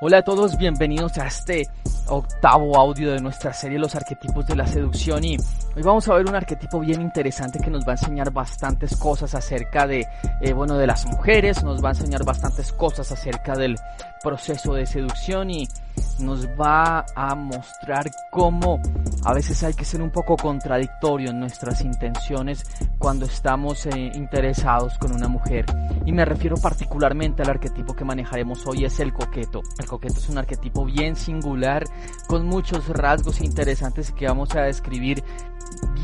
Hola a todos, bienvenidos a este octavo audio de nuestra serie Los arquetipos de la seducción y hoy vamos a ver un arquetipo bien interesante que nos va a enseñar bastantes cosas acerca de, eh, bueno, de las mujeres, nos va a enseñar bastantes cosas acerca del proceso de seducción y nos va a mostrar cómo a veces hay que ser un poco contradictorio en nuestras intenciones cuando estamos eh, interesados con una mujer. Y me refiero particularmente al arquetipo que manejaremos hoy, es el coqueto. El coqueto es un arquetipo bien singular, con muchos rasgos interesantes que vamos a describir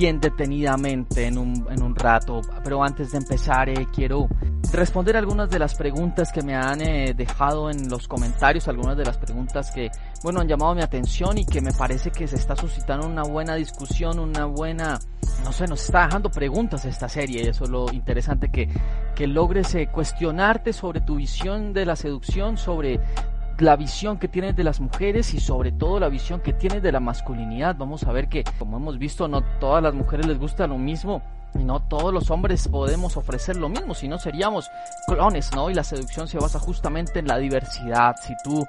bien detenidamente en un, en un rato. Pero antes de empezar, eh, quiero responder algunas de las preguntas que me han eh, dejado en los comentarios, algunas de las preguntas que, bueno, han llamado mi atención y que me parece que se está suscitando una buena discusión, una buena, no sé, nos está dejando preguntas esta serie y eso es lo interesante que, que logres eh, cuestionarte sobre tu visión de la seducción, sobre la visión que tienes de las mujeres y sobre todo la visión que tienes de la masculinidad. Vamos a ver que, como hemos visto, no todas las mujeres les gusta lo mismo y no todos los hombres podemos ofrecer lo mismo, si no seríamos clones, ¿no? Y la seducción se basa justamente en la diversidad. Si tú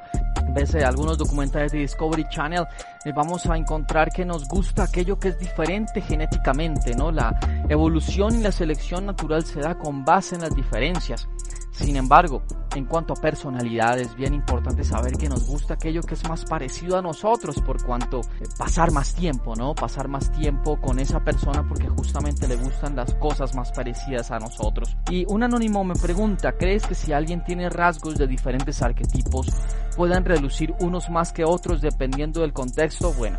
ves eh, algunos documentales de Discovery Channel, eh, vamos a encontrar que nos gusta aquello que es diferente genéticamente, ¿no? La evolución y la selección natural se da con base en las diferencias. Sin embargo, en cuanto a personalidad, es bien importante saber que nos gusta aquello que es más parecido a nosotros, por cuanto eh, pasar más tiempo, ¿no? Pasar más tiempo con esa persona porque justamente le gustan las cosas más parecidas a nosotros. Y un anónimo me pregunta, ¿crees que si alguien tiene rasgos de diferentes arquetipos, puedan relucir unos más que otros dependiendo del contexto? Bueno,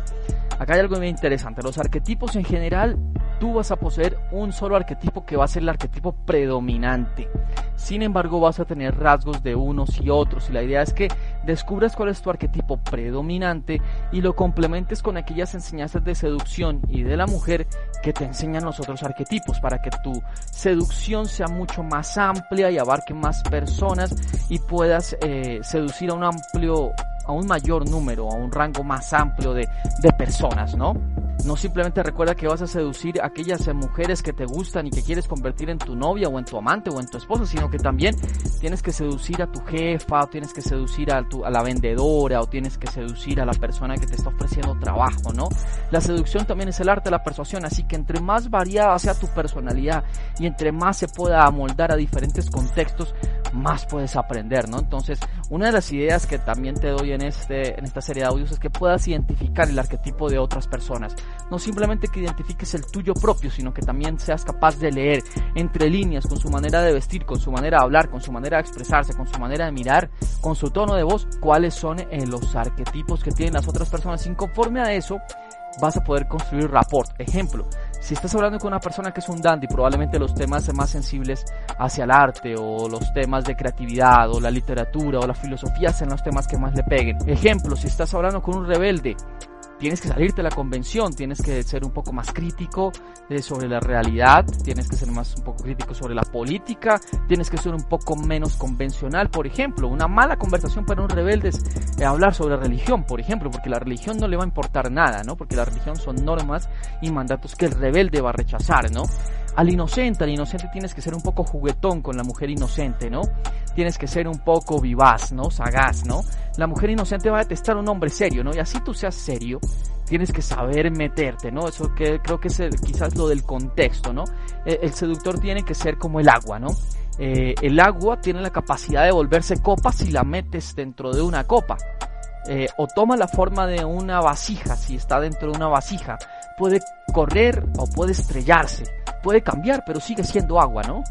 acá hay algo muy interesante. Los arquetipos en general tú vas a poseer un solo arquetipo que va a ser el arquetipo predominante. Sin embargo, vas a tener rasgos de unos y otros y la idea es que descubras cuál es tu arquetipo predominante y lo complementes con aquellas enseñanzas de seducción y de la mujer que te enseñan los otros arquetipos para que tu seducción sea mucho más amplia y abarque más personas y puedas eh, seducir a un amplio a un mayor número, a un rango más amplio de, de personas, ¿no? No simplemente recuerda que vas a seducir a aquellas mujeres que te gustan y que quieres convertir en tu novia o en tu amante o en tu esposa, sino que también tienes que seducir a tu jefa, o tienes que seducir a, tu, a la vendedora, o tienes que seducir a la persona que te está ofreciendo trabajo, ¿no? La seducción también es el arte de la persuasión, así que entre más variada sea tu personalidad y entre más se pueda amoldar a diferentes contextos, más puedes aprender, ¿no? Entonces, una de las ideas que también te doy en, este, en esta serie de audios es que puedas identificar el arquetipo de otras personas. No simplemente que identifiques el tuyo propio, sino que también seas capaz de leer entre líneas con su manera de vestir, con su manera de hablar, con su manera de expresarse, con su manera de mirar, con su tono de voz, cuáles son eh, los arquetipos que tienen las otras personas. Y conforme a eso, vas a poder construir rapport. Ejemplo, si estás hablando con una persona que es un dandy, probablemente los temas más sensibles hacia el arte o los temas de creatividad o la literatura o la filosofía sean los temas que más le peguen. Ejemplo, si estás hablando con un rebelde, tienes que salirte de la convención, tienes que ser un poco más crítico eh, sobre la realidad, tienes que ser más un poco crítico sobre la política, tienes que ser un poco menos convencional, por ejemplo, una mala conversación para un rebelde es eh, hablar sobre religión, por ejemplo, porque la religión no le va a importar nada, ¿no? Porque la religión son normas y mandatos que el rebelde va a rechazar, ¿no? Al inocente, al inocente tienes que ser un poco juguetón con la mujer inocente, ¿no? Tienes que ser un poco vivaz, ¿no? Sagaz, ¿no? La mujer inocente va a detestar a un hombre serio, ¿no? Y así tú seas serio, tienes que saber meterte, ¿no? Eso que creo que es quizás lo del contexto, ¿no? El, el, seductor tiene que ser como el agua, ¿no? Eh, el agua tiene la capacidad de volverse copa si la metes dentro de una copa. Eh, o toma la forma de una vasija si está dentro de una vasija. Puede correr o puede estrellarse. Puede cambiar, pero sigue siendo agua, ¿no?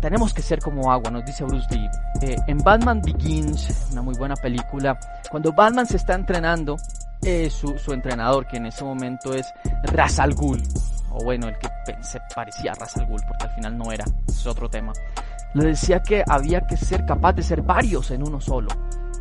tenemos que ser como agua, nos dice Bruce Lee. Eh, en Batman Begins, una muy buena película, cuando Batman se está entrenando, eh, su, su, entrenador, que en ese momento es Ra's al Ghul, o bueno, el que se parecía a Ra's al Ghul, porque al final no era, es otro tema, le decía que había que ser capaz de ser varios en uno solo,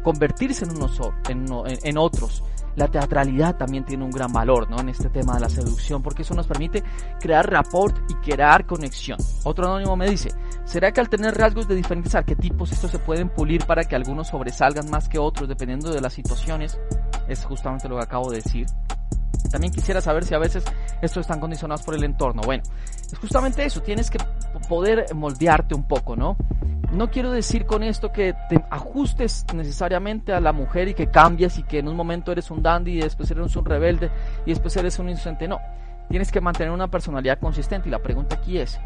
convertirse en, uno en, en, en otros, la teatralidad también tiene un gran valor ¿no? en este tema de la seducción porque eso nos permite crear rapport y crear conexión. Otro anónimo me dice, ¿será que al tener rasgos de diferentes arquetipos estos se pueden pulir para que algunos sobresalgan más que otros dependiendo de las situaciones? Es justamente lo que acabo de decir. También quisiera saber si a veces estos están condicionados por el entorno. Bueno, es justamente eso, tienes que poder moldearte un poco, ¿no? No quiero decir con esto que te ajustes necesariamente a la mujer y que cambies y que en un momento eres un dandy y después eres un rebelde y después eres un inocente. No, tienes que mantener una personalidad consistente y la pregunta aquí es,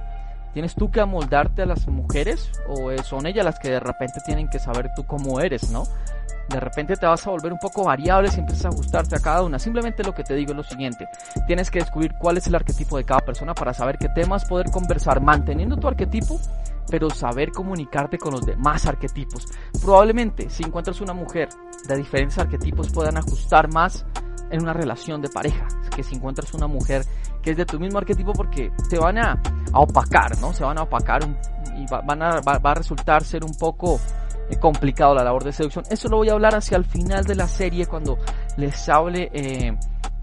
¿tienes tú que amoldarte a las mujeres o son ellas las que de repente tienen que saber tú cómo eres, no? de repente te vas a volver un poco variable si empiezas a ajustarte a cada una. Simplemente lo que te digo es lo siguiente, tienes que descubrir cuál es el arquetipo de cada persona para saber qué temas poder conversar manteniendo tu arquetipo, pero saber comunicarte con los demás arquetipos. Probablemente si encuentras una mujer de diferentes arquetipos puedan ajustar más en una relación de pareja, que si encuentras una mujer que es de tu mismo arquetipo porque te van a, opacar, ¿no? Se van a opacar y van a, va a resultar ser un poco complicado la labor de seducción. Eso lo voy a hablar hacia el final de la serie cuando les hable eh,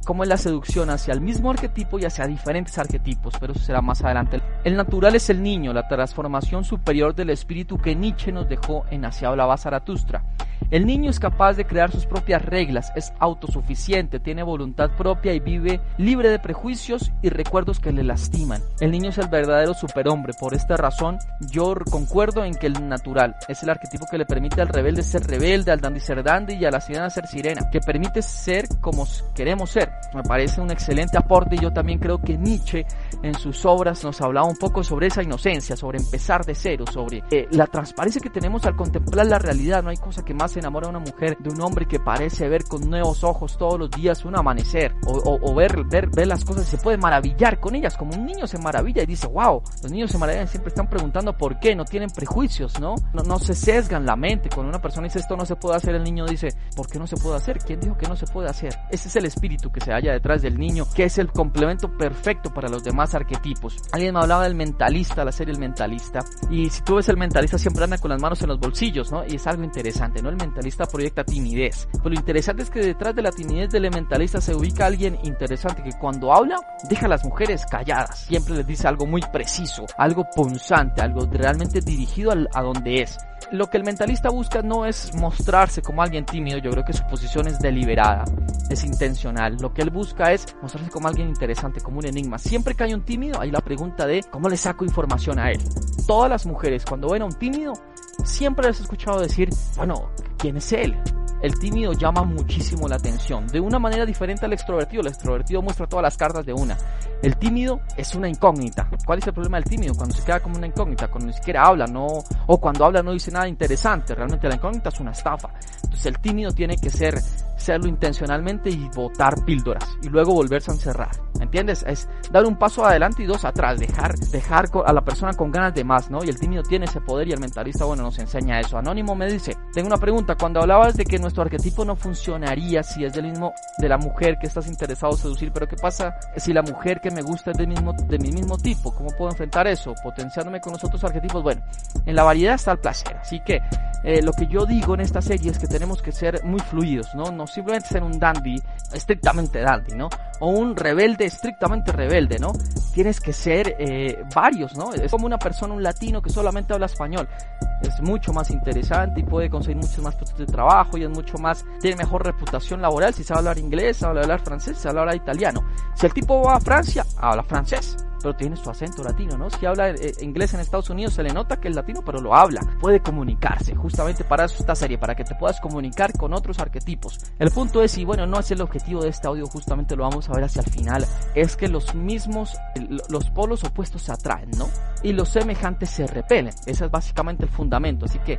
cómo es la seducción hacia el mismo arquetipo y hacia diferentes arquetipos, pero eso será más adelante. El natural es el niño, la transformación superior del espíritu que Nietzsche nos dejó en Hacia hablaba Zaratustra. El niño es capaz de crear sus propias reglas, es autosuficiente, tiene voluntad propia y vive libre de prejuicios y recuerdos que le lastiman. El niño es el verdadero superhombre. Por esta razón, yo concuerdo en que el natural es el arquetipo que le permite al rebelde ser rebelde, al dandy ser dandy y a la sirena ser sirena, que permite ser como queremos ser. Me parece un excelente aporte y yo también creo que Nietzsche en sus obras nos hablaba un poco sobre esa inocencia, sobre empezar de cero, sobre eh, la transparencia que tenemos al contemplar la realidad. No hay cosa que más se enamora a una mujer de un hombre que parece ver con nuevos ojos todos los días un amanecer o, ver, ver, ver las cosas y se puede maravillar con ellas como un niño se maravilla y dice wow los niños se maravillan siempre están preguntando por qué no tienen prejuicios no no, no se sesgan la mente cuando una persona dice esto no se puede hacer el niño dice ¿por qué no se puede hacer? ¿quién dijo que no se puede hacer? ese es el espíritu que se halla detrás del niño que es el complemento perfecto para los demás arquetipos alguien me hablaba del mentalista la serie El Mentalista y si tú ves el mentalista siempre anda con las manos en los bolsillos ¿no? y es algo interesante ¿no? el mentalista proyecta timidez. Pero lo interesante es que detrás de la timidez del mentalista se ubica alguien interesante que cuando habla deja a las mujeres calladas. Siempre les dice algo muy preciso, algo punzante, algo realmente dirigido a donde es lo que el mentalista busca no es mostrarse como alguien tímido, yo creo que su posición es deliberada, es intencional. Lo que él busca es mostrarse como alguien interesante, como un enigma. Siempre que hay un tímido, hay la pregunta de cómo le saco información a él. Todas las mujeres cuando ven a un tímido siempre les he escuchado decir, bueno, ¿quién es él? El tímido llama muchísimo la atención, de una manera diferente al extrovertido. El extrovertido muestra todas las cartas de una. El tímido es una incógnita. ¿Cuál es el problema del tímido? Cuando se queda como una incógnita, cuando ni siquiera habla, no, o cuando habla no dice nada interesante. Realmente la incógnita es una estafa. Entonces el tímido tiene que ser, serlo intencionalmente y botar píldoras y luego volverse a encerrar. ¿Entiendes? Es dar un paso adelante y dos atrás, dejar, dejar a la persona con ganas de más, ¿no? Y el tímido tiene ese poder y el mentalista, bueno, nos enseña eso. Anónimo me dice, tengo una pregunta, cuando hablabas de que nuestro arquetipo no funcionaría si es del mismo, de la mujer que estás interesado en seducir, pero ¿qué pasa si la mujer que me gusta es del mismo, de mi mismo tipo? ¿Cómo puedo enfrentar eso? Potenciándome con los otros arquetipos. Bueno, en la variedad está el placer, así que eh, lo que yo digo en esta serie es que tenemos que ser muy fluidos. No simplemente ser un dandy, estrictamente dandy, ¿no? O un rebelde estrictamente rebelde, ¿no? Tienes que ser eh, varios, ¿no? Es como una persona, un latino que solamente habla español. Es mucho más interesante y puede conseguir muchos más puestos de trabajo y es mucho más, tiene mejor reputación laboral si sabe hablar inglés, sabe hablar francés, sabe hablar italiano. Si el tipo va a Francia, habla francés pero tiene su acento latino, ¿no? Si habla eh, inglés en Estados Unidos se le nota que es latino, pero lo habla, puede comunicarse, justamente para eso esta serie, para que te puedas comunicar con otros arquetipos. El punto es, y bueno, no es el objetivo de este audio, justamente lo vamos a ver hacia el final, es que los mismos, los polos opuestos se atraen, ¿no? Y los semejantes se repelen, ese es básicamente el fundamento, así que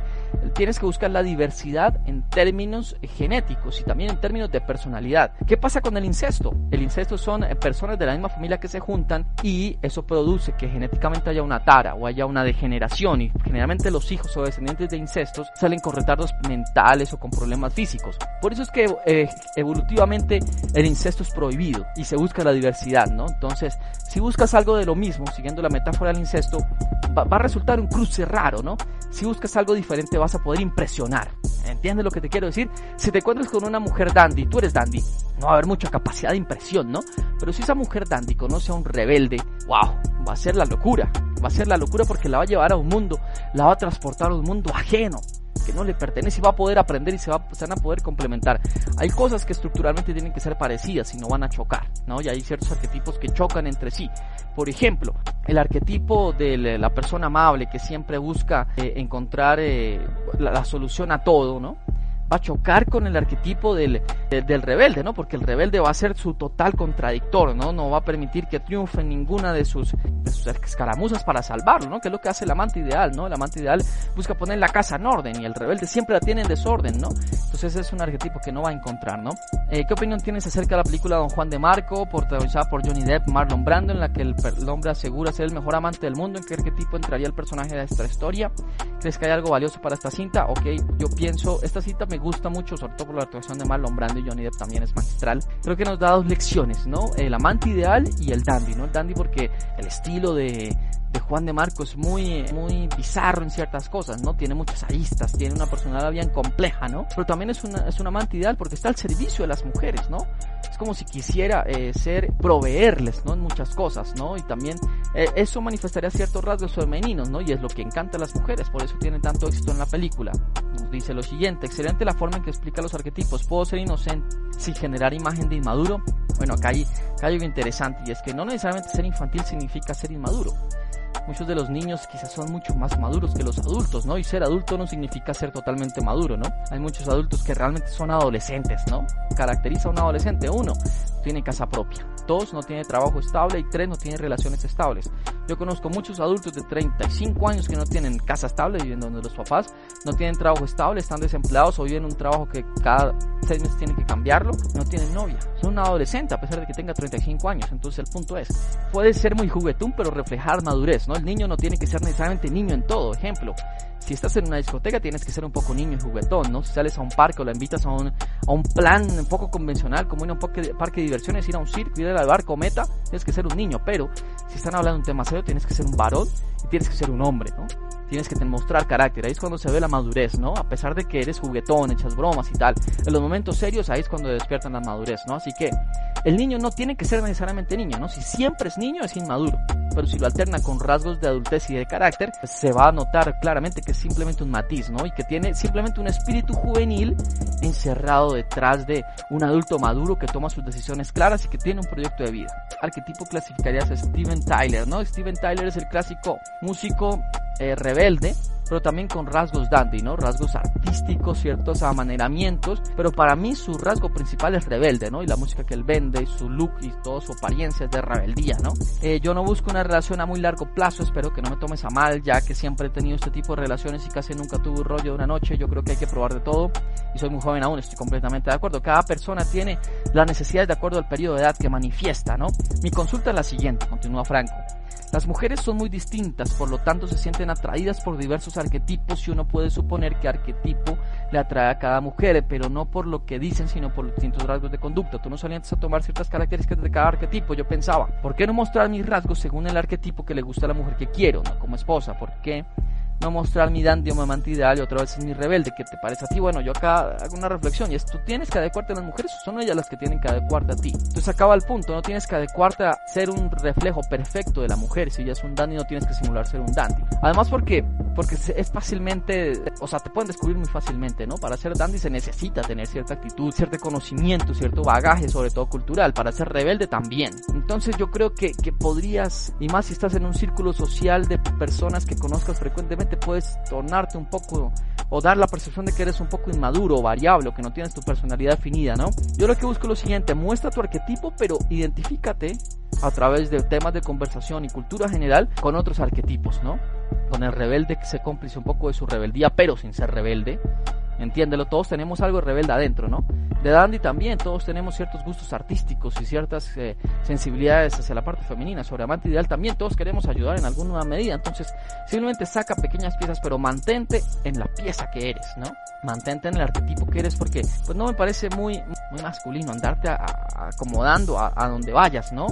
tienes que buscar la diversidad en términos genéticos y también en términos de personalidad. ¿Qué pasa con el incesto? El incesto son eh, personas de la misma familia que se juntan y eso produce que genéticamente haya una tara o haya una degeneración y generalmente los hijos o descendientes de incestos salen con retardos mentales o con problemas físicos. Por eso es que eh, evolutivamente el incesto es prohibido y se busca la diversidad, ¿no? Entonces, si buscas algo de lo mismo, siguiendo la metáfora del incesto, va, va a resultar un cruce raro, ¿no? Si buscas algo diferente vas a poder impresionar. ¿Entiendes lo que te quiero decir? Si te encuentras con una mujer dandy, tú eres dandy, no va a haber mucha capacidad de impresión, ¿no? Pero si esa mujer dandy conoce a un rebelde, wow, va a ser la locura. Va a ser la locura porque la va a llevar a un mundo, la va a transportar a un mundo ajeno. que no le pertenece y va a poder aprender y se, va, van a poder complementar. Hay cosas que estructuralmente tienen que ser parecidas y no van a chocar, ¿no? Y hay ciertos arquetipos que chocan entre sí. Por ejemplo, el arquetipo de la persona amable que siempre busca eh, encontrar eh, la, solución a todo, ¿no? Va a chocar con el arquetipo del, del, rebelde, ¿no? Porque el rebelde va a ser su total contradictor, ¿no? No va a permitir que triunfe ninguna de sus, de sus escaramuzas para salvarlo, ¿no? Que es lo que hace el amante ideal, ¿no? El amante ideal busca poner la casa en orden y el rebelde siempre la tiene en desorden, ¿no? Entonces es un arquetipo que no va a encontrar, ¿no? Eh, ¿Qué opinión tienes acerca de la película Don Juan de Marco, protagonizada por Johnny Depp, Marlon Brando, en la que el, el hombre asegura ser el mejor amante del mundo? ¿En qué arquetipo entraría el personaje de esta historia? ¿Crees que hay algo valioso para esta cinta? Ok, yo pienso, esta cinta me gusta mucho, sobre todo por la actuación de Marlon Brando y Johnny Depp también es magistral. Creo que nos da dos lecciones, ¿no? El amante ideal y el dandy, ¿no? El dandy porque el estilo de, de Juan de Marco es muy, muy bizarro en ciertas cosas, ¿no? Tiene muchas aristas, tiene una personalidad bien compleja, ¿no? Pero también es, una, es un amante ideal porque está al servicio de las mujeres, ¿no? Es como si quisiera eh, ser, proveerles, ¿no? En muchas cosas, ¿no? Y también eh, eso manifestaría ciertos rasgos femeninos, ¿no? Y es lo que encanta a las mujeres, por eso tiene tanto éxito en la película. Dice lo siguiente, excelente la forma en que explica los arquetipos. ¿Puedo ser inocente sin generar imagen de inmaduro? Bueno, acá hay, acá hay algo interesante y es que no necesariamente ser infantil significa ser inmaduro muchos de los niños quizás son mucho más maduros que los adultos, ¿no? Y ser adulto no significa ser totalmente maduro, ¿no? Hay muchos adultos que realmente son adolescentes, ¿no? Caracteriza a un adolescente, uno, tiene casa propia, dos, no tiene trabajo estable y tres, no tiene relaciones estables. Yo conozco muchos adultos de 35 años que no tienen casa estable, viviendo donde los papás, no tienen trabajo estable, están desempleados o viven un trabajo que cada seis meses tienen que cambiarlo, no tienen novia. Son un adolescente a pesar de que tenga 35 años. Entonces el punto es, puede ser muy juguetón, pero reflejar madurez, ¿no? El niño no tiene que ser necesariamente niño en todo. Ejemplo, si estás en una discoteca tienes que ser un poco niño y juguetón, ¿no? Si sales a un parque o la invitas a un, a un plan un poco convencional, como ir a un parque de diversiones, ir a un circo, ir al barco meta, tienes que ser un niño. Pero si están hablando de un tema serio, tienes que ser un varón y tienes que ser un hombre, ¿no? Tienes que mostrar carácter, ahí es cuando se ve la madurez, ¿no? A pesar de que eres juguetón, echas bromas y tal. En los momentos serios, ahí es cuando despiertan la madurez, ¿no? Así que el niño no tiene que ser necesariamente niño, ¿no? Si siempre es niño, es inmaduro. Pero si lo alterna con rasgos de adultez y de carácter, pues se va a notar claramente que es simplemente un matiz, ¿no? Y que tiene simplemente un espíritu juvenil encerrado detrás de un adulto maduro que toma sus decisiones claras y que tiene un proyecto de vida. Arquetipo clasificarías a Steven Tyler, ¿no? Steven Tyler es el clásico músico eh, rebelde pero también con rasgos dandy, ¿no? Rasgos artísticos, ciertos amaneramientos, pero para mí su rasgo principal es rebelde, ¿no? Y la música que él vende, su look y toda su apariencia es de rebeldía, ¿no? Eh, yo no busco una relación a muy largo plazo, espero que no me tomes a mal, ya que siempre he tenido este tipo de relaciones y casi nunca tuve un rollo de una noche, yo creo que hay que probar de todo y soy muy joven aún, estoy completamente de acuerdo. Cada persona tiene las necesidades de acuerdo al periodo de edad que manifiesta, ¿no? Mi consulta es la siguiente, continúa Franco. Las mujeres son muy distintas, por lo tanto se sienten atraídas por diversos arquetipos y uno puede suponer que arquetipo le atrae a cada mujer, pero no por lo que dicen, sino por los distintos rasgos de conducta. Tú no solías a tomar ciertas características de cada arquetipo. Yo pensaba, ¿por qué no mostrar mis rasgos según el arquetipo que le gusta a la mujer que quiero, no como esposa? ¿Por qué? No mostrar mi dandy o mi amante ideal y otra vez es mi rebelde. ¿Qué te parece a ti? Bueno, yo acá hago una reflexión y es, tú tienes que adecuarte a las mujeres o son ellas las que tienen que adecuarte a ti. Entonces acaba el punto, no tienes que adecuarte a ser un reflejo perfecto de la mujer. Si ella es un dandy, no tienes que simular ser un dandy. Además, porque porque es fácilmente, o sea, te pueden descubrir muy fácilmente, ¿no? Para ser dandy se necesita tener cierta actitud, cierto conocimiento, cierto bagaje, sobre todo cultural. Para ser rebelde también. Entonces yo creo que, que podrías, y más si estás en un círculo social de personas que conozcas frecuentemente, puedes tornarte un poco o dar la percepción de que eres un poco inmaduro o variable o que no tienes tu personalidad definida, ¿no? Yo lo que busco es lo siguiente, muestra tu arquetipo, pero identifícate a través de temas de conversación y cultura general con otros arquetipos, ¿no? Con el rebelde que se cómplice un poco de su rebeldía, pero sin ser rebelde. Entiéndelo, todos tenemos algo de rebelde adentro, ¿no? De Dandy también, todos tenemos ciertos gustos artísticos y ciertas eh, sensibilidades hacia la parte femenina. Sobre Amante Ideal también todos queremos ayudar en alguna medida. Entonces, simplemente saca pequeñas piezas, pero mantente en la pieza que eres, ¿no? Mantente en el arquetipo que eres, porque pues no me parece muy, muy masculino andarte acomodando a, a donde vayas, ¿no?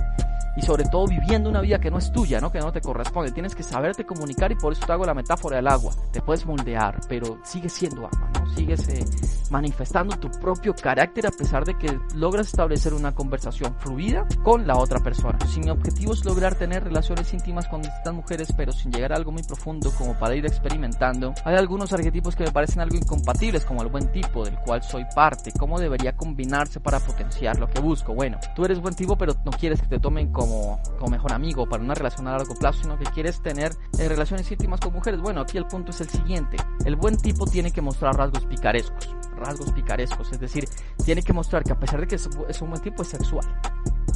y sobre todo viviendo una vida que no es tuya, ¿no? Que no te corresponde. Tienes que saberte comunicar y por eso te hago la metáfora del agua. Te puedes moldear, pero sigue siendo agua. Sigues eh, manifestando tu propio carácter a pesar de que logras establecer una conversación fluida con la otra persona. Si mi objetivo es lograr tener relaciones íntimas con distintas mujeres, pero sin llegar a algo muy profundo como para ir experimentando, hay algunos arquetipos que me parecen algo incompatibles, como el buen tipo, del cual soy parte, cómo debería combinarse para potenciar lo que busco. Bueno, tú eres buen tipo, pero no quieres que te tomen como, como mejor amigo para una relación a largo plazo, sino que quieres tener eh, relaciones íntimas con mujeres. Bueno, aquí el punto es el siguiente. El buen tipo tiene que mostrar rasgos picarescos, rasgos picarescos, es decir, tiene que mostrar que a pesar de que es un buen tipo, es sexual.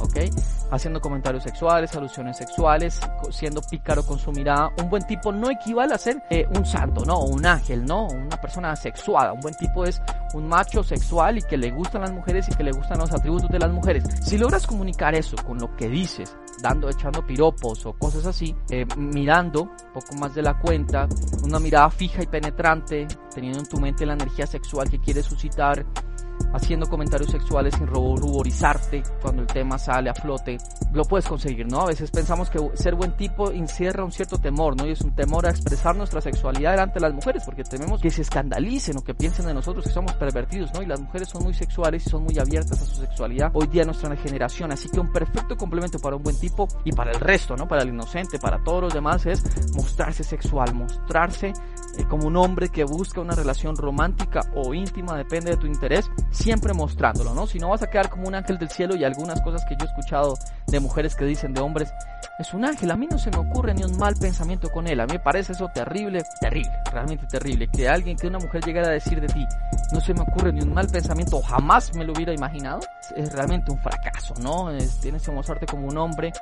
¿ok? Haciendo comentarios sexuales, alusiones sexuales, siendo pícaro con su mirada. Un buen tipo no equivale a ser eh, un santo, ¿no? Un ángel, ¿no? Una persona sexuada. Un buen tipo es un macho sexual y que le gustan las mujeres y que le gustan los atributos de las mujeres. Si logras comunicar eso con lo que dices, dando, echando piropos o cosas así, eh, mirando poco más de la cuenta, una mirada fija y penetrante, teniendo en tu mente la energía sexual que quieres suscitar, haciendo comentarios sexuales sin ruborizarte cuando el tema sale a flote, lo puedes conseguir, ¿no? A veces pensamos que ser buen tipo encierra un cierto temor, ¿no? Y es un temor a expresar nuestra sexualidad delante de las mujeres, porque tememos que se escandalicen o que piensen de nosotros que somos pervertidos, ¿no? Y las mujeres son muy sexuales y son muy abiertas a su sexualidad hoy día en nuestra generación, así que un perfecto complemento para un buen tipo y para el resto, ¿no? Para el inocente, para todos los demás es mostrarse sexual, mostrarse eh, como un hombre que busca una relación romántica o íntima, depende de tu interés, siempre mostrándolo, ¿no? Si no vas a quedar como un ángel del cielo y algunas cosas que yo he escuchado de mujeres que dicen de hombres, es un ángel, a mí no se me ocurre ni un mal pensamiento con él, a mí me parece eso terrible, terrible, realmente terrible, que alguien, que una mujer llegara a decir de ti, no se me ocurre ni un mal pensamiento, jamás me lo hubiera imaginado, es realmente un fracaso, ¿no? Es, tienes que mostrarte como un hombre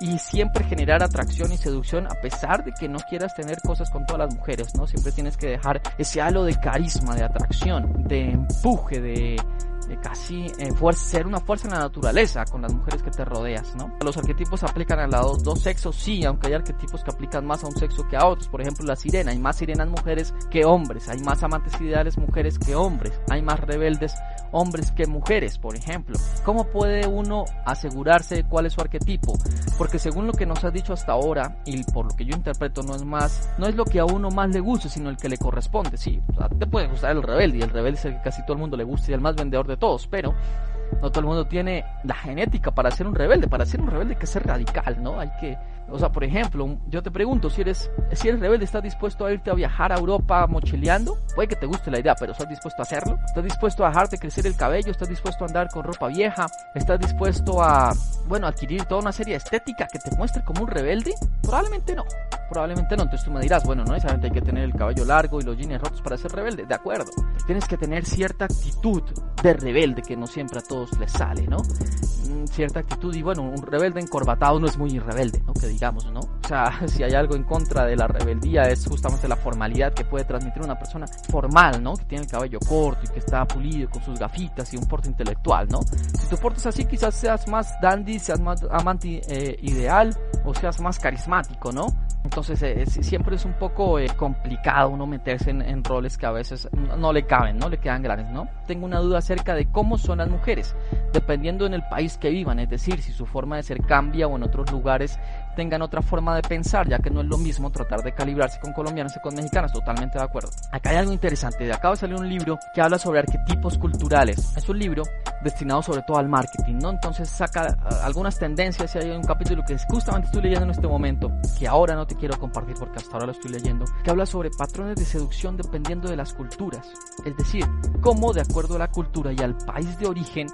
y siempre generar atracción y seducción a pesar de que no quieras tener cosas con todas las mujeres, ¿no? Siempre tienes que dejar ese halo de carisma, de atracción, de empuje, de, casi eh, ser una fuerza en la naturaleza con las mujeres que te rodeas, ¿no? Los arquetipos aplican a los dos sexos, sí, aunque hay arquetipos que aplican más a un sexo que a otros. Por ejemplo, la sirena, hay más sirenas mujeres que hombres, hay más amantes ideales mujeres que hombres, hay más rebeldes hombres que mujeres, por ejemplo. ¿Cómo puede uno asegurarse cuál es su arquetipo? Porque según lo que nos has dicho hasta ahora, y por lo que yo interpreto, no es más, no es lo que a uno más le guste, sino el que le corresponde. Sí, te puede gustar el rebelde, y el rebelde es el que casi todo el mundo le gusta y el más vendedor de todos, pero no todo el mundo tiene la genética para ser un rebelde. Para ser un rebelde hay que ser radical, ¿no? Hay que o sea, por ejemplo, yo te pregunto, si eres, si eres rebelde, ¿estás dispuesto a irte a viajar a Europa mochileando? Puede que te guste la idea, pero ¿estás dispuesto a hacerlo? ¿Estás dispuesto a dejarte crecer el cabello? ¿Estás dispuesto a andar con ropa vieja? ¿Estás dispuesto a, bueno, adquirir toda una serie estética que te muestre como un rebelde? Probablemente no. Probablemente no. Entonces tú me dirás, bueno, no necesariamente hay que tener el cabello largo y los jeans rotos para ser rebelde. De acuerdo. Tienes que tener cierta actitud de rebelde que no siempre a todos les sale, ¿no? Cierta actitud y bueno, un rebelde encorbatado no es muy rebelde, ¿no? Que digamos, ¿no? O sea, si hay algo en contra de la rebeldía es justamente la formalidad que puede transmitir una persona formal, ¿no? Que tiene el cabello corto y que está pulido con sus gafitas y un porte intelectual, ¿no? Si te portas así quizás seas más dandy, seas más amante eh, ideal o seas más carismático, ¿no? Entonces eh, siempre es un poco eh, complicado uno meterse en, en, roles que a veces no le caben, no le quedan grandes, ¿no? Tengo una duda acerca de cómo son las mujeres, dependiendo en el país que vivan, es decir, si su forma de ser cambia o en otros lugares tengan otra forma de pensar, ya que no es lo mismo tratar de calibrarse con colombianos y con mexicanos, totalmente de acuerdo. Acá hay algo interesante, de acá va a salir un libro que habla sobre arquetipos culturales. Es un libro destinado sobre todo al marketing, ¿no? Entonces saca ah, algunas tendencias y hay un capítulo que justamente estoy leyendo en este momento, que ahora no te quiero compartir porque hasta ahora lo estoy leyendo, que habla sobre patrones de seducción dependiendo de las culturas. Es decir, cómo de acuerdo a la cultura y al país de origen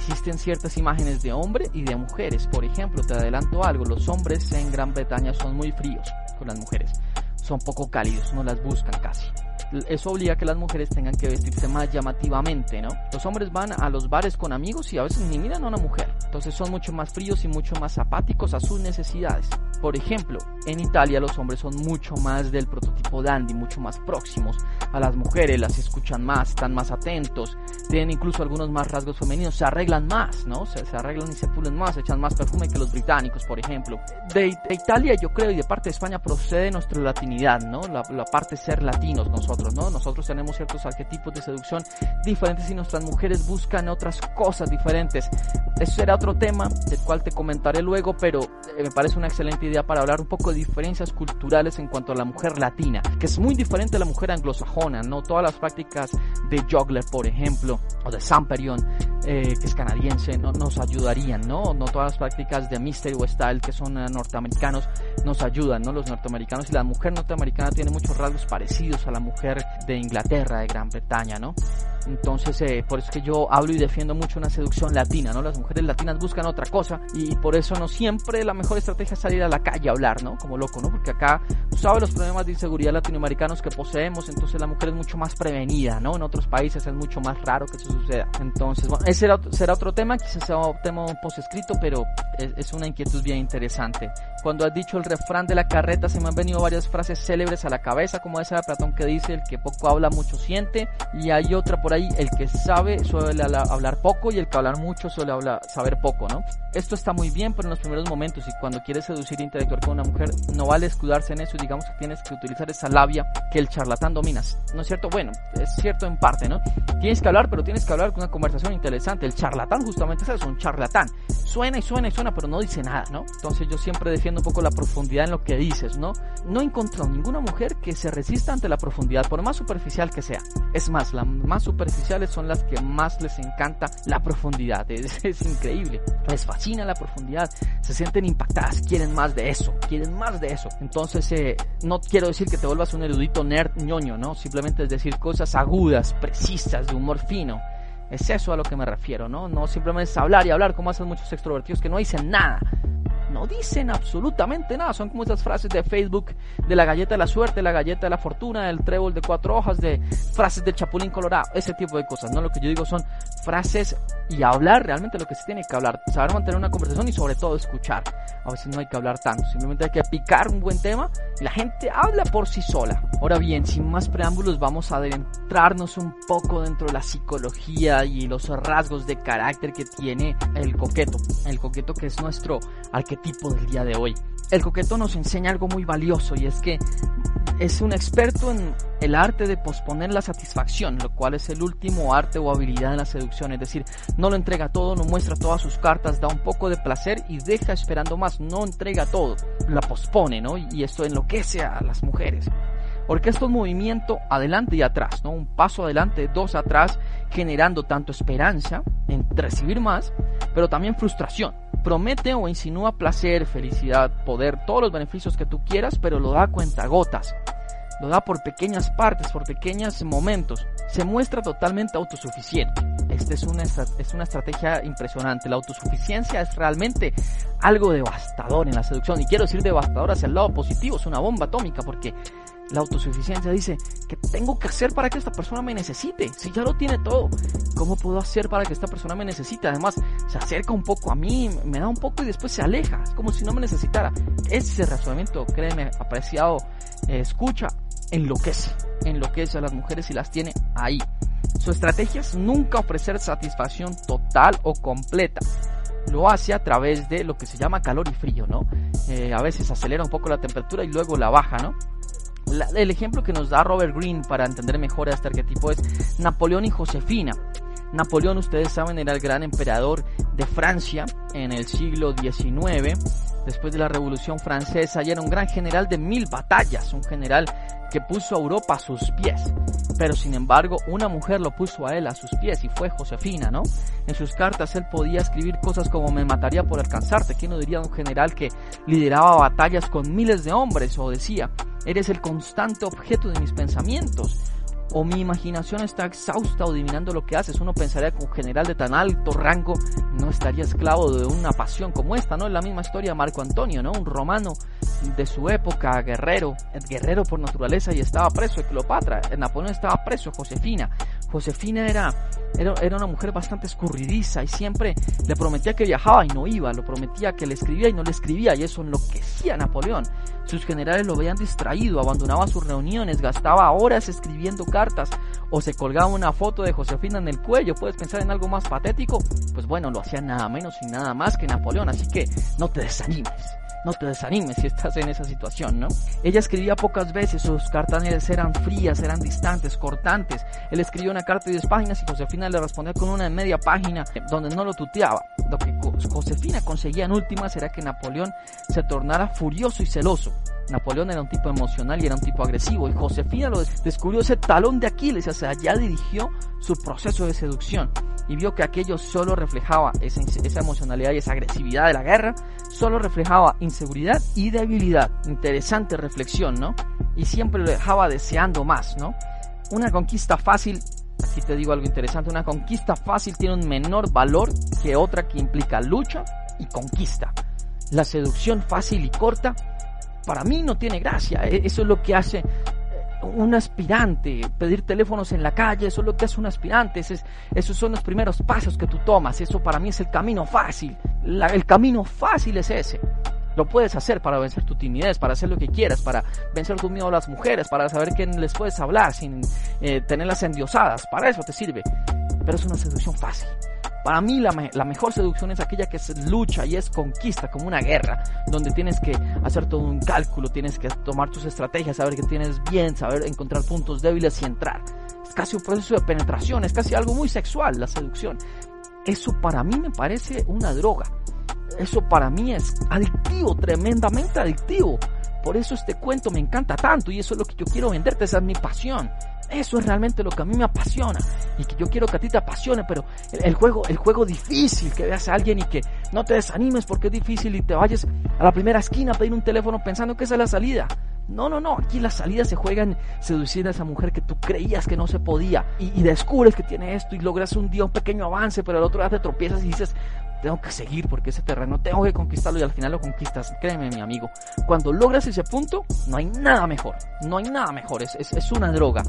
existen ciertas imágenes de hombre y de mujeres. Por ejemplo, te adelanto algo, los hombres en Gran Bretaña son muy fríos con las mujeres, son poco cálidos, no las buscan casi eso obliga a que las mujeres tengan que vestirse más llamativamente, ¿no? Los hombres van a los bares con amigos y a veces ni miran a una mujer. Entonces son mucho más fríos y mucho más apáticos a sus necesidades. Por ejemplo, en Italia los hombres son mucho más del prototipo dandy, mucho más próximos a las mujeres, las escuchan más, están más atentos, tienen incluso algunos más rasgos femeninos, se arreglan más, ¿no? Se, se arreglan y se pulen más, echan más perfume que los británicos, por ejemplo. De, Italia yo creo y de parte de España procede nuestra latinidad, ¿no? La, la parte ser latinos nosotros nosotros, tenemos ciertos arquetipos de seducción diferentes y nuestras mujeres buscan otras cosas diferentes. Eso será otro tema del cual te comentaré luego, pero eh, me parece una excelente idea para hablar un poco de diferencias culturales en cuanto a la mujer latina, que es muy diferente a la mujer anglosajona, ¿no? Todas las prácticas de juggler, por ejemplo, o de Samperion, eh, que es canadiense, no, nos ayudarían, ¿no? No todas las prácticas de Mystery o Style, que son eh, norteamericanos, nos ayudan, ¿no? Los norteamericanos y la mujer norteamericana tiene muchos rasgos parecidos a la mujer de Inglaterra, de Gran Bretaña, ¿no? Entonces, eh, por eso es que yo hablo y defiendo mucho una seducción latina, ¿no? Las mujeres latinas buscan otra cosa y por eso no siempre la mejor estrategia es salir a la calle a hablar, ¿no? Como loco, ¿no? Porque acá, tú sabes los problemas de inseguridad latinoamericanos que poseemos, entonces la mujer es mucho más prevenida, ¿no? En otros países es mucho más raro que eso suceda. Entonces, bueno, ese será, otro tema, quizás sea un tema post escrito, pero es, es una inquietud bien interesante. Cuando has dicho el refrán de la carreta, se me han venido varias frases célebres a la cabeza, como esa de Platón que dice, el que poco habla, mucho siente, y hay otra por ahí, el que sabe suele hablar poco y el que hablar mucho suele hablar, saber poco, ¿no? Esto está muy bien, pero en los primeros momentos y cuando quieres seducir e interactuar con una mujer, no vale escudarse en eso digamos que tienes que utilizar esa labia que el charlatán dominas, ¿no es cierto? Bueno, es cierto en parte, ¿no? Tienes que hablar, pero tienes que hablar con una conversación interesante. El charlatán justamente es eso, un charlatán. Suena y suena y suena, pero no dice nada, ¿no? Entonces yo siempre defiendo un poco la profundidad en lo que dices, ¿no? No he encontrado ninguna mujer que se resista ante la profundidad, por más superficial que sea. Es más, las más superficiales son las que más les encanta la profundidad. Es, increíble. Les fascina la profundidad. Se sienten impactadas. Quieren más de eso. Quieren más de eso. Entonces, eh, no quiero decir que te vuelvas un erudito nerd ñoño, ¿no? Simplemente es decir cosas agudas, precisas, de humor fino. Es eso a lo que me refiero, ¿no? No simplemente es hablar y hablar como hacen muchos extrovertidos que no dicen nada no dicen absolutamente nada. Son como esas frases de Facebook de la galleta de la suerte, la galleta de la fortuna, el trébol de cuatro hojas, de frases del chapulín colorado, ese tipo de cosas. No lo que yo digo son frases y hablar realmente lo que se tiene que hablar. Saber mantener una conversación y sobre todo escuchar. A veces no hay que hablar tanto, simplemente hay que picar un buen tema y la gente habla por sí sola. Ahora bien, sin más preámbulos, vamos a adentrarnos un poco dentro de la psicología y los rasgos de carácter que tiene el coqueto. El coqueto que es nuestro arquetipo tipo del día de hoy. El coqueto nos enseña algo muy valioso y es que es un experto en el arte de posponer la satisfacción, lo cual es el último arte o habilidad en la seducción, es decir, no lo entrega todo, no muestra todas sus cartas, da un poco de placer y deja esperando más, no entrega todo, la pospone, ¿no? Y esto enloquece a las mujeres. Porque esto es movimiento adelante y atrás, ¿no? Un paso adelante, dos atrás, generando tanto esperanza en recibir más, pero también frustración promete o insinúa placer, felicidad, poder, todos los beneficios que tú quieras, pero lo da a cuentagotas. Lo da por pequeñas partes, por pequeños momentos. Se muestra totalmente autosuficiente. Esta es una, es una estrategia impresionante. La autosuficiencia es realmente algo devastador en la seducción. Y quiero decir devastador hacia el lado positivo. Es una bomba atómica porque la autosuficiencia dice, que tengo que hacer para que esta persona me necesite? Si ya lo tiene todo, ¿cómo puedo hacer para que esta persona me necesite? Además, se acerca un poco a mí, me da un poco y después se aleja. Es como si no me necesitara. Ese razonamiento, créeme, apreciado, eh, escucha, enloquece. Enloquece a las mujeres y las tiene ahí. Su estrategia es nunca ofrecer satisfacción total o completa lo hace a través de lo que se llama calor y frío, ¿no? Eh, a veces acelera un poco la temperatura y luego la baja, ¿no? El ejemplo que nos da Robert Greene para entender mejor este arquetipo es Napoleón y Josefina. Napoleón, ustedes saben, era el gran emperador de Francia en el siglo XIX, después de la Revolución Francesa, y era un gran general de mil batallas, un general que puso a Europa a sus pies. Pero sin embargo, una mujer lo puso a él a sus pies y fue Josefina, ¿no? En sus cartas él podía escribir cosas como me mataría por alcanzarte. ¿Quién no diría un general que lideraba batallas con miles de hombres? O decía, eres el constante objeto de mis pensamientos o mi imaginación está exhausta o adivinando lo que haces. Uno pensaría que un general de tan alto rango no estaría esclavo de una pasión como esta, ¿no? Es la misma historia de Marco Antonio, ¿no? Un romano de su época, guerrero, guerrero por naturaleza y estaba preso, Cleopatra, Napoleón estaba preso, Josefina. Josefina era, era, era, una mujer bastante escurridiza y siempre le prometía que viajaba y no iba, lo prometía que le escribía y no le escribía y eso enloquecía a Napoleón. Sus generales lo veían distraído, abandonaba sus reuniones, gastaba horas escribiendo cartas o se colgaba una foto de Josefina en el cuello. ¿Puedes pensar en algo más patético? Pues bueno, lo hacía nada menos y nada más que Napoleón, así que no te desanimes. No te desanimes si estás en esa situación, ¿no? Ella escribía pocas veces, sus cartas eran frías, eran distantes, cortantes. Él escribió una carta de 10 páginas y Josefina le respondía con una de media página donde no lo tuteaba. Lo que Josefina conseguía en últimas era que Napoleón se tornara furioso y celoso. Napoleón era un tipo emocional y era un tipo agresivo y Josefina lo descubrió ese talón de Aquiles, o sea, ya dirigió su proceso de seducción y vio que aquello solo reflejaba esa, esa emocionalidad y esa agresividad de la guerra, solo reflejaba inseguridad y debilidad. Interesante reflexión, ¿no? Y siempre lo dejaba deseando más, ¿no? Una conquista fácil, aquí te digo algo interesante, una conquista fácil tiene un menor valor que otra que implica lucha y conquista. La seducción fácil y corta para mí no tiene gracia. E, eso es lo que hace un aspirante, pedir teléfonos en la calle, eso es lo que hace un aspirante, esos son los primeros pasos que tú tomas, eso para mí es el camino fácil, el camino fácil es ese. Lo puedes hacer para vencer tu timidez, para hacer lo que quieras, para vencer tu miedo a las mujeres, para saber que les puedes hablar sin eh, tenerlas endiosadas, para eso te sirve. Pero es una seducción fácil. Para mí la, mejor seducción es aquella que es lucha y es conquista, como una guerra, donde tienes que hacer todo un cálculo, tienes que tomar tus estrategias, saber que tienes bien, saber encontrar puntos débiles y entrar. Es casi un proceso de penetración, es casi algo muy sexual la seducción. Eso para mí me parece una droga. Eso para mí es adictivo, tremendamente adictivo. Por eso este cuento me encanta tanto y eso es lo que yo quiero venderte, esa es mi pasión. Eso es realmente lo que a mí me apasiona y que yo quiero que a ti te apasione, pero el, juego, el juego difícil, que veas a alguien y que no te desanimes porque es difícil y te vayas a la primera esquina a pedir un teléfono pensando que esa es la salida. No, no, no, aquí la salida se juega en seducir a esa mujer que tú creías que no se podía y, y descubres que tiene esto y logras un día un pequeño avance, pero el otro día te tropiezas y dices, tengo que seguir porque ese terreno tengo que conquistarlo y al final lo conquistas. Créeme, mi amigo. Cuando logras ese punto, no hay nada mejor. No hay nada mejor. Es, es, es una droga.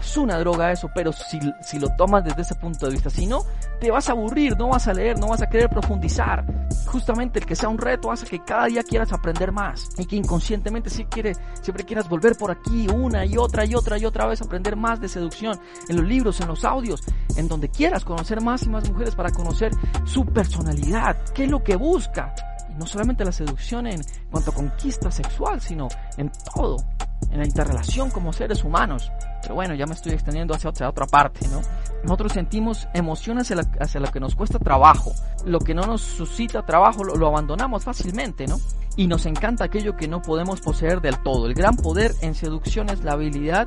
Es una droga eso, pero si, si lo tomas desde ese punto de vista, si no, te vas a aburrir, no vas a leer, no vas a querer profundizar. Justamente el que sea un reto hace que cada día quieras aprender más y que inconscientemente si quiere, siempre quieras volver por aquí una y otra y otra y otra vez aprender más de seducción en los libros, en los audios, en donde quieras conocer más y más mujeres para conocer su personalidad, qué es lo que busca. Y no solamente la seducción en cuanto a conquista sexual, sino en todo en la interrelación como seres humanos. Pero bueno, ya me estoy extendiendo hacia otra, parte, ¿no? Nosotros sentimos emociones hacia, lo que nos cuesta trabajo. Lo que no nos suscita trabajo lo, lo, abandonamos fácilmente, ¿no? Y nos encanta aquello que no podemos poseer del todo. El gran poder en seducción es la habilidad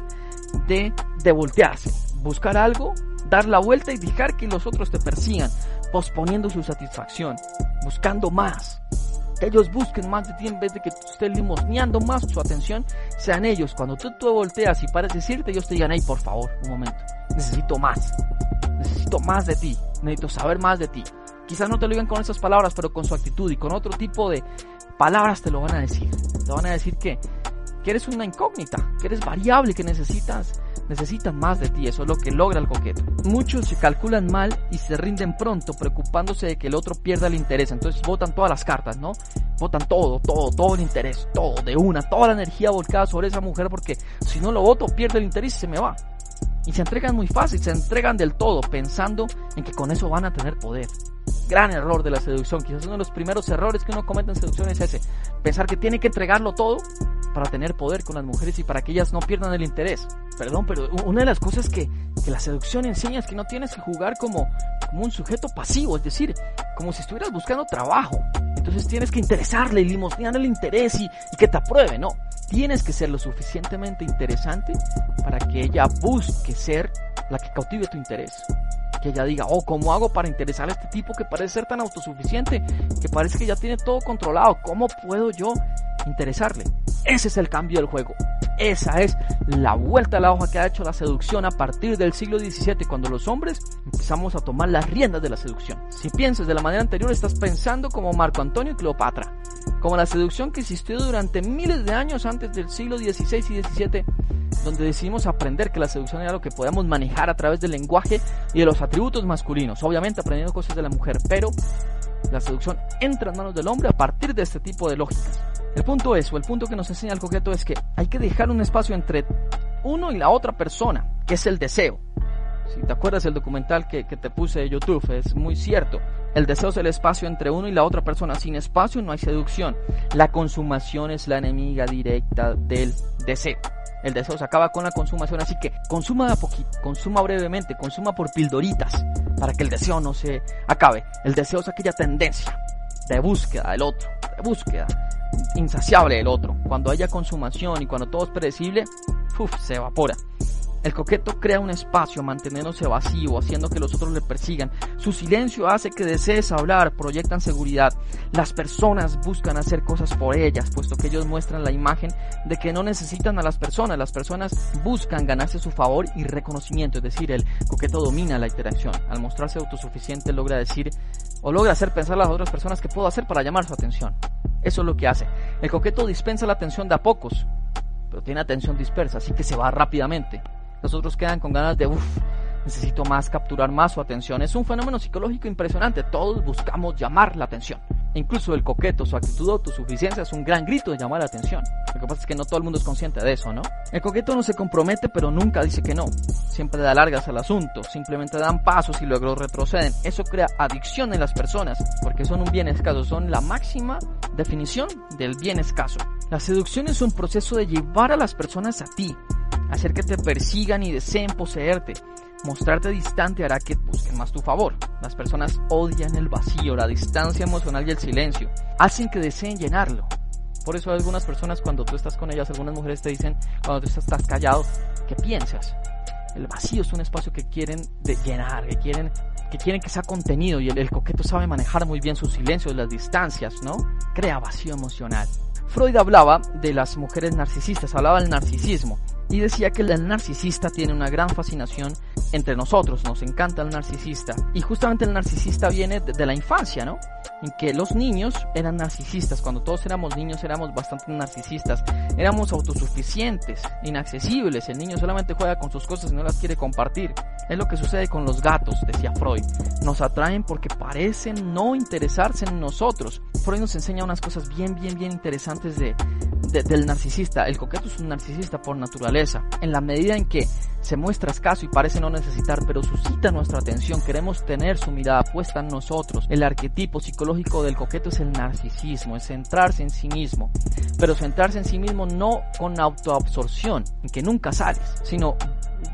de, de voltearse. Buscar algo, dar la vuelta y dejar que los otros te persigan, posponiendo su satisfacción, buscando más que ellos busquen más de ti en vez de que tú estés limosneando más su atención, sean ellos. Cuando tú, tú volteas y pares decirte, ellos te digan, hey, por favor, un momento, necesito más, necesito más de ti, necesito saber más de ti. Quizás no te lo digan con esas palabras, pero con su actitud y con otro tipo de palabras te lo van a decir. Te van a decir que eres una incógnita, que eres variable, que necesitas necesitan más de ti, eso es lo que logra el coqueto. Muchos se calculan mal y se rinden pronto preocupándose de que el otro pierda el interés, entonces votan todas las cartas, ¿no? Votan todo, todo, todo el interés, todo, de una, toda la energía volcada sobre esa mujer porque si no lo voto pierde el interés y se me va. Y se entregan muy fácil, se entregan del todo pensando en que con eso van a tener poder gran error de la seducción. Quizás uno de los primeros errores que uno comete en seducción es ese. Pensar que tiene que entregarlo todo para tener poder con las mujeres y para que ellas no pierdan el interés. Perdón, pero una de las cosas que, que la seducción enseña es que no tienes que jugar como, como un sujeto pasivo, es decir, como si estuvieras buscando trabajo. Entonces tienes que interesarle y limosnear el interés y, y que te apruebe, no. Tienes que ser lo suficientemente interesante para que ella busque ser la que cautive tu interés que ella diga, oh, ¿cómo hago para interesar a este tipo que parece ser tan autosuficiente, que parece que ya tiene todo controlado? ¿Cómo puedo yo interesarle? Ese es el cambio del juego. Esa es la vuelta a la hoja que ha hecho la seducción a partir del siglo XVII, cuando los hombres empezamos a tomar las riendas de la seducción. Si piensas de la manera anterior, estás pensando como Marco Antonio y Cleopatra, como la seducción que existió durante miles de años antes del siglo XVI y XVII donde decidimos aprender que la seducción era lo que podíamos manejar a través del lenguaje y de los atributos masculinos, obviamente aprendiendo cosas de la mujer, pero la seducción entra en manos del hombre a partir de este tipo de lógicas. El punto es, o el punto que nos enseña el coqueto es que hay que dejar un espacio entre uno y la otra persona, que es el deseo. Si te acuerdas del documental que, que te puse de YouTube, es muy cierto. El deseo es el espacio entre uno y la otra persona. Sin espacio no hay seducción. La consumación es la enemiga directa del deseo. El deseo se acaba con la consumación, así que consuma de a poquito, consuma brevemente, consuma por pildoritas para que el deseo no se acabe. El deseo es aquella tendencia de búsqueda del otro, de búsqueda insaciable del otro. Cuando haya consumación y cuando todo es predecible, se evapora. El coqueto crea un espacio manteniéndose vacío, haciendo que los otros le persigan. Su silencio hace que desees hablar, proyectan seguridad. Las personas buscan hacer cosas por ellas, puesto que ellos muestran la imagen de que no necesitan a las personas. Las personas buscan ganarse su favor y reconocimiento, es decir, el coqueto domina la interacción. Al mostrarse autosuficiente logra decir o logra hacer pensar a las otras personas que puedo hacer para llamar su atención. Eso es lo que hace. El coqueto dispensa la atención de a pocos, pero tiene atención dispersa, así que se va rápidamente. Los otros quedan con ganas de, uff, necesito más, capturar más su atención. Es un fenómeno psicológico impresionante. Todos buscamos llamar la atención. Incluso el coqueto, su actitud de autosuficiencia es un gran grito de llamar la atención. Lo que pasa es que no todo el mundo es consciente de eso, ¿no? El coqueto no se compromete, pero nunca dice que no. Siempre da largas al asunto, simplemente dan pasos y luego retroceden. Eso crea adicción en las personas, porque son un bien escaso, son la máxima definición del bien escaso. La seducción es un proceso de llevar a las personas a ti, hacer que te persigan y deseen poseerte. Mostrarte distante hará que busquen más tu favor. Las personas odian el vacío, la distancia emocional y el silencio. Hacen que deseen llenarlo. Por eso algunas personas cuando tú estás con ellas, algunas mujeres te dicen, cuando tú estás callado, ¿qué piensas? El vacío es un espacio que quieren de llenar, que quieren que quieren que sea contenido y el, el coqueto sabe manejar muy bien su silencio, las distancias, ¿no? Crea vacío emocional. Freud hablaba de las mujeres narcisistas, hablaba del narcisismo y decía que el narcisista tiene una gran fascinación entre nosotros, nos encanta el narcisista. Y justamente el narcisista viene de, la infancia, ¿no? En que los niños eran narcisistas, cuando todos éramos niños éramos bastante narcisistas, éramos autosuficientes, inaccesibles, el niño solamente juega con sus cosas y no las quiere compartir. Es lo que sucede con los gatos, decía Freud. Nos atraen porque parecen no interesarse en nosotros. Freud nos enseña unas cosas bien, bien, bien interesantes de, del narcisista. El coqueto es un narcisista por naturaleza. En la medida en que se muestra escaso y parece no necesitar, pero suscita nuestra atención, queremos tener su mirada puesta en nosotros. El arquetipo psicológico del coqueto es el narcisismo, es centrarse en sí mismo. Pero centrarse en sí mismo no con autoabsorción, en que nunca sales, sino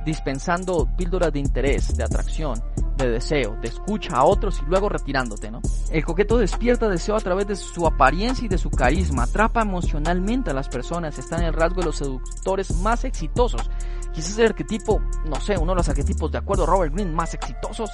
dispensando píldoras de interés, de atracción, de deseo, de escucha a otros y luego retirándote, ¿no? El coqueto despierta deseo a través de su apariencia y de su carisma, atrapa emocionalmente a las personas, está en el rasgo de los seductores más exitosos. Quizás el arquetipo, no sé, uno de los arquetipos de acuerdo a Robert Greene más exitosos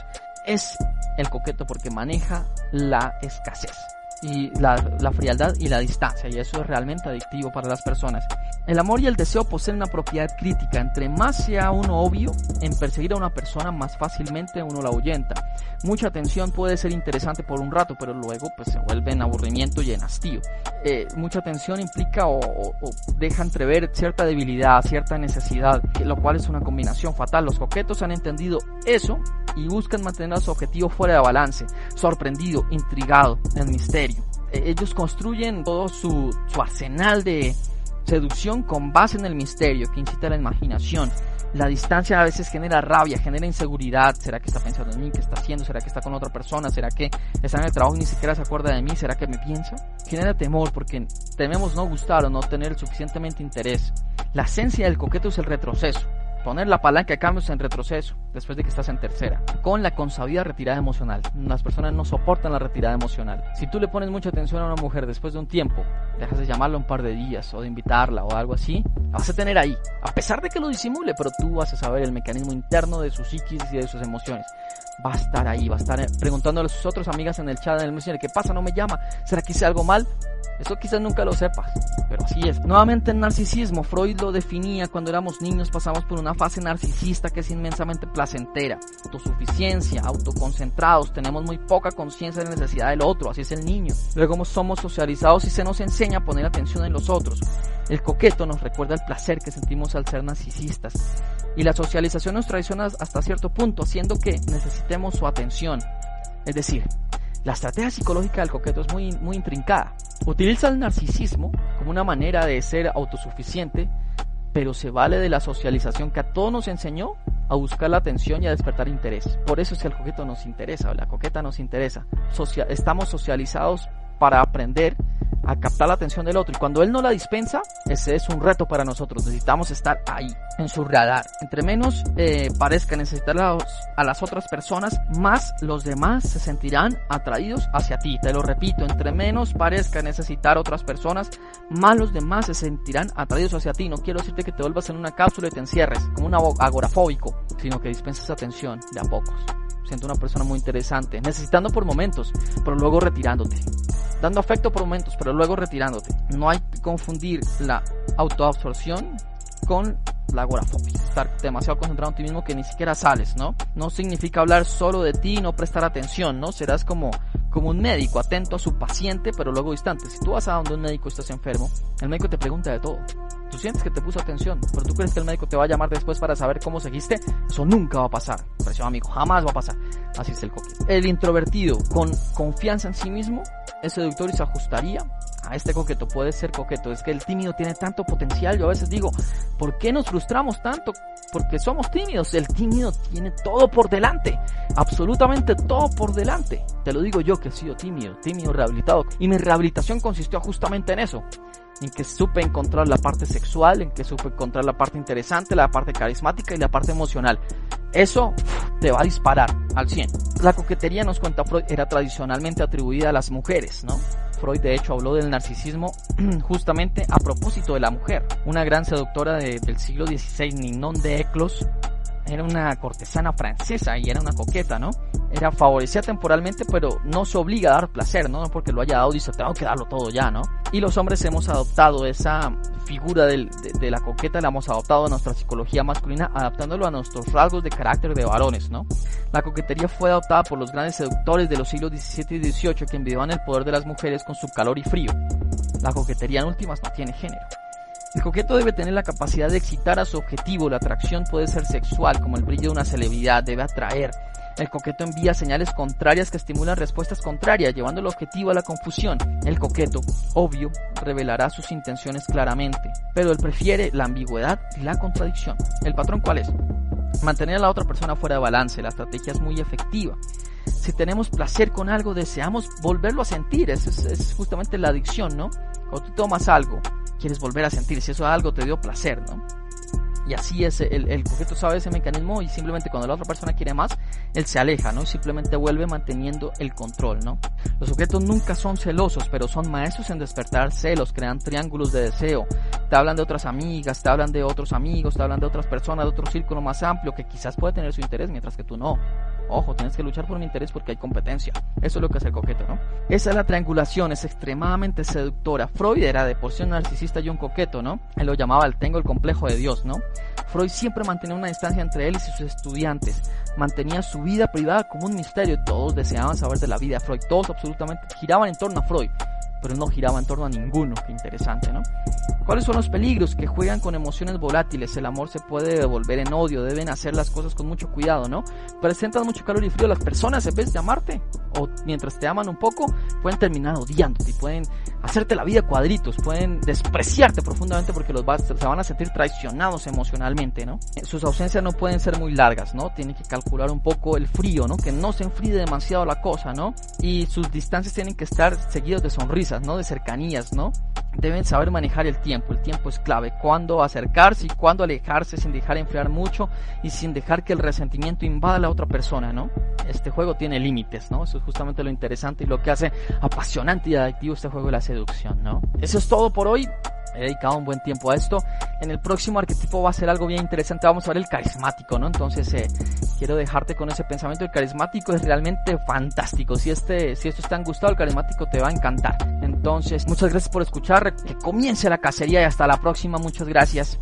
es el coqueto porque maneja la escasez y la, la, frialdad y la distancia, y eso es realmente adictivo para las personas. El amor y el deseo poseen una propiedad crítica. Entre más sea uno obvio en perseguir a una persona, más fácilmente uno la ahuyenta. Mucha atención puede ser interesante por un rato, pero luego pues se vuelve en aburrimiento y en hastío. Eh, mucha atención implica o, o, deja entrever cierta debilidad, cierta necesidad, lo cual es una combinación fatal. Los coquetos han entendido eso y buscan mantener a su objetivo fuera de balance, sorprendido, intrigado, en misterio. Eh, ellos construyen todo su, arsenal de seducción con base en el misterio que incita a la imaginación. La distancia a veces genera rabia, genera inseguridad. ¿Será que está pensando en mí? ¿Qué está haciendo? ¿Será que está con otra persona? ¿Será que está en el trabajo y ni siquiera se acuerda de mí? ¿Será que me piensa? Genera temor porque tememos no gustar o no tener suficientemente interés. La esencia del coqueto es el retroceso poner la palanca de cambios en retroceso después de que estás en tercera, con la consabida retirada emocional. Las personas no soportan la retirada emocional. Si tú le pones mucha atención a una mujer después de un tiempo, dejas de llamarla un par de días o de invitarla o algo así, la vas a tener ahí, a pesar de que lo disimule, pero tú vas a saber el mecanismo interno de su psiquis y de sus emociones. Va a estar ahí, va a estar preguntándole a sus otras amigas en el chat, en el messenger, ¿qué pasa? ¿No me llama? ¿Será que hice algo mal? Eso quizás nunca lo sepas, pero así es. Nuevamente el narcisismo, Freud lo definía cuando éramos niños, pasamos por una fase narcisista que es inmensamente placentera. Autosuficiencia, autoconcentrados, tenemos muy poca conciencia de la necesidad del otro, así es el niño. Luego somos socializados y se nos enseña a poner atención en los otros. El coqueto nos recuerda el placer que sentimos al ser narcisistas. Y la socialización nos traiciona hasta cierto punto, haciendo que necesitemos su atención. Es decir, la estrategia psicológica del coqueto es muy, muy intrincada. Utiliza el narcisismo como una manera de ser autosuficiente, pero se vale de la socialización que a todos nos enseñó a buscar la atención y a despertar interés. Por eso es que el coqueto nos interesa, o la coqueta nos interesa. estamos socializados para aprender a captar la atención del otro. Y cuando él no la dispensa, ese es un reto para nosotros. Necesitamos estar ahí, en su radar. Entre menos eh, parezca necesitar a, las otras personas, más los demás se sentirán atraídos hacia ti. Te lo repito, entre menos parezca necesitar otras personas, más los demás se sentirán atraídos hacia ti. No quiero decirte que te vuelvas en una cápsula y te encierres como un agorafóbico, sino que dispenses atención de a pocos siendo una persona muy interesante, necesitando por momentos, pero luego retirándote dando afecto por momentos, pero luego retirándote. No hay que confundir la autoabsorción con la agorafobia. Estar demasiado concentrado en ti mismo que ni siquiera sales, ¿no? No significa hablar solo de ti y no prestar atención, ¿no? Serás como, como un médico, atento a su paciente, pero luego distante. Si tú vas a donde un médico estás enfermo, el médico te pregunta de todo. Tú sientes que te puso atención, pero tú crees que el médico te va a llamar después para saber cómo seguiste. Eso nunca va a pasar. Precio amigo, jamás va a pasar. Así es el coquete. El introvertido con confianza en sí mismo es seductor y se ajustaría a este coqueto. Puede ser coqueto. Es que el tímido tiene tanto potencial. Yo a veces digo, ¿por qué nos frustramos tanto? Porque somos tímidos. El tímido tiene todo por delante. Absolutamente todo por delante. Te lo digo yo que he sido tímido, tímido rehabilitado. Y mi rehabilitación consistió justamente en eso en que supe encontrar la parte sexual, en que supe encontrar la parte interesante, la parte carismática y la parte emocional. Eso te va a disparar al 100. La coquetería, nos cuenta Freud, era tradicionalmente atribuida a las mujeres, ¿no? Freud de hecho habló del narcisismo justamente a propósito de la mujer. Una gran seductora del siglo XVI, Ninon de Eclos, era una cortesana francesa y era una coqueta, ¿no? Era favorecida temporalmente, pero no se obliga a dar placer, ¿no? Porque lo haya dado, dice, tengo que darlo todo ya, ¿no? Y los hombres hemos adoptado esa figura de, la coqueta, la hemos adoptado a nuestra psicología masculina, adaptándolo a nuestros rasgos de carácter de varones, ¿no? La coquetería fue adoptada por los grandes seductores de los siglos XVII y XVIII que envidiaban el poder de las mujeres con su calor y frío. La coquetería en últimas no tiene género. El coqueto debe tener la capacidad de excitar a su objetivo. La atracción puede ser sexual, como el brillo de una celebridad, debe atraer. El coqueto envía señales contrarias que estimulan respuestas contrarias, llevando el objetivo a la confusión. El coqueto, obvio, revelará sus intenciones claramente, pero él prefiere la ambigüedad y la contradicción. ¿El patrón cuál es? Mantener a la otra persona fuera de balance. La estrategia es muy efectiva. Si tenemos placer con algo, deseamos volverlo a sentir. Es, es justamente la adicción, ¿no? Cuando tú tomas algo quieres volver a sentir, si eso algo te dio placer, ¿no? Y así es, el, el coqueto sabe ese mecanismo y simplemente cuando la otra persona quiere más, él se aleja, ¿no? Y simplemente vuelve manteniendo el control, ¿no? Los objetos nunca son celosos, pero son maestros en despertar celos, crean triángulos de deseo. Te hablan de otras amigas, te hablan de otros amigos, te hablan de otras personas, de otro círculo más amplio que quizás puede tener su interés mientras que tú no. Ojo, tienes que luchar por mi interés porque hay competencia. Eso es lo que hace el coqueto, ¿no? Esa es la triangulación, es extremadamente seductora. Freud era de porción narcisista y un coqueto, ¿no? Él lo llamaba el tengo el complejo de Dios, ¿no? Freud siempre mantenía una distancia entre él y sus estudiantes. Mantenía su vida privada como un misterio. Todos deseaban saber de la vida de Freud. Todos absolutamente giraban en torno a Freud pero no giraba en torno a ninguno. Qué interesante, ¿no? ¿Cuáles son los peligros? Que juegan con emociones volátiles. El amor se puede devolver en odio. Deben hacer las cosas con mucho cuidado, ¿no? Presentan mucho calor y frío. Las personas, en vez de amarte, o mientras te aman un poco, pueden terminar odiándote pueden hacerte la vida cuadritos. Pueden despreciarte profundamente porque los se van a sentir traicionados emocionalmente, ¿no? Sus ausencias no pueden ser muy largas, ¿no? Tienen que calcular un poco el frío, ¿no? Que no se enfríe demasiado la cosa, ¿no? Y sus distancias tienen que estar seguidas de sonrisas ¿no? De cercanías, ¿no? Deben saber manejar el tiempo, el tiempo es clave, cuándo acercarse y cuándo alejarse sin dejar enfriar mucho y sin dejar que el resentimiento invada a la otra persona, ¿no? Este juego tiene límites, ¿no? Justamente lo interesante y lo que hace apasionante y adictivo este juego de la seducción, ¿no? Eso es todo por hoy he dedicado un buen tiempo a esto. En el próximo arquetipo va a ser algo bien interesante. Vamos a ver el carismático, ¿no? Entonces, eh, quiero dejarte con ese pensamiento. El carismático es realmente fantástico. Si este, si esto te han gustado, el carismático te va a encantar. Entonces, muchas gracias por escuchar. Que comience la cacería y hasta la próxima. Muchas gracias.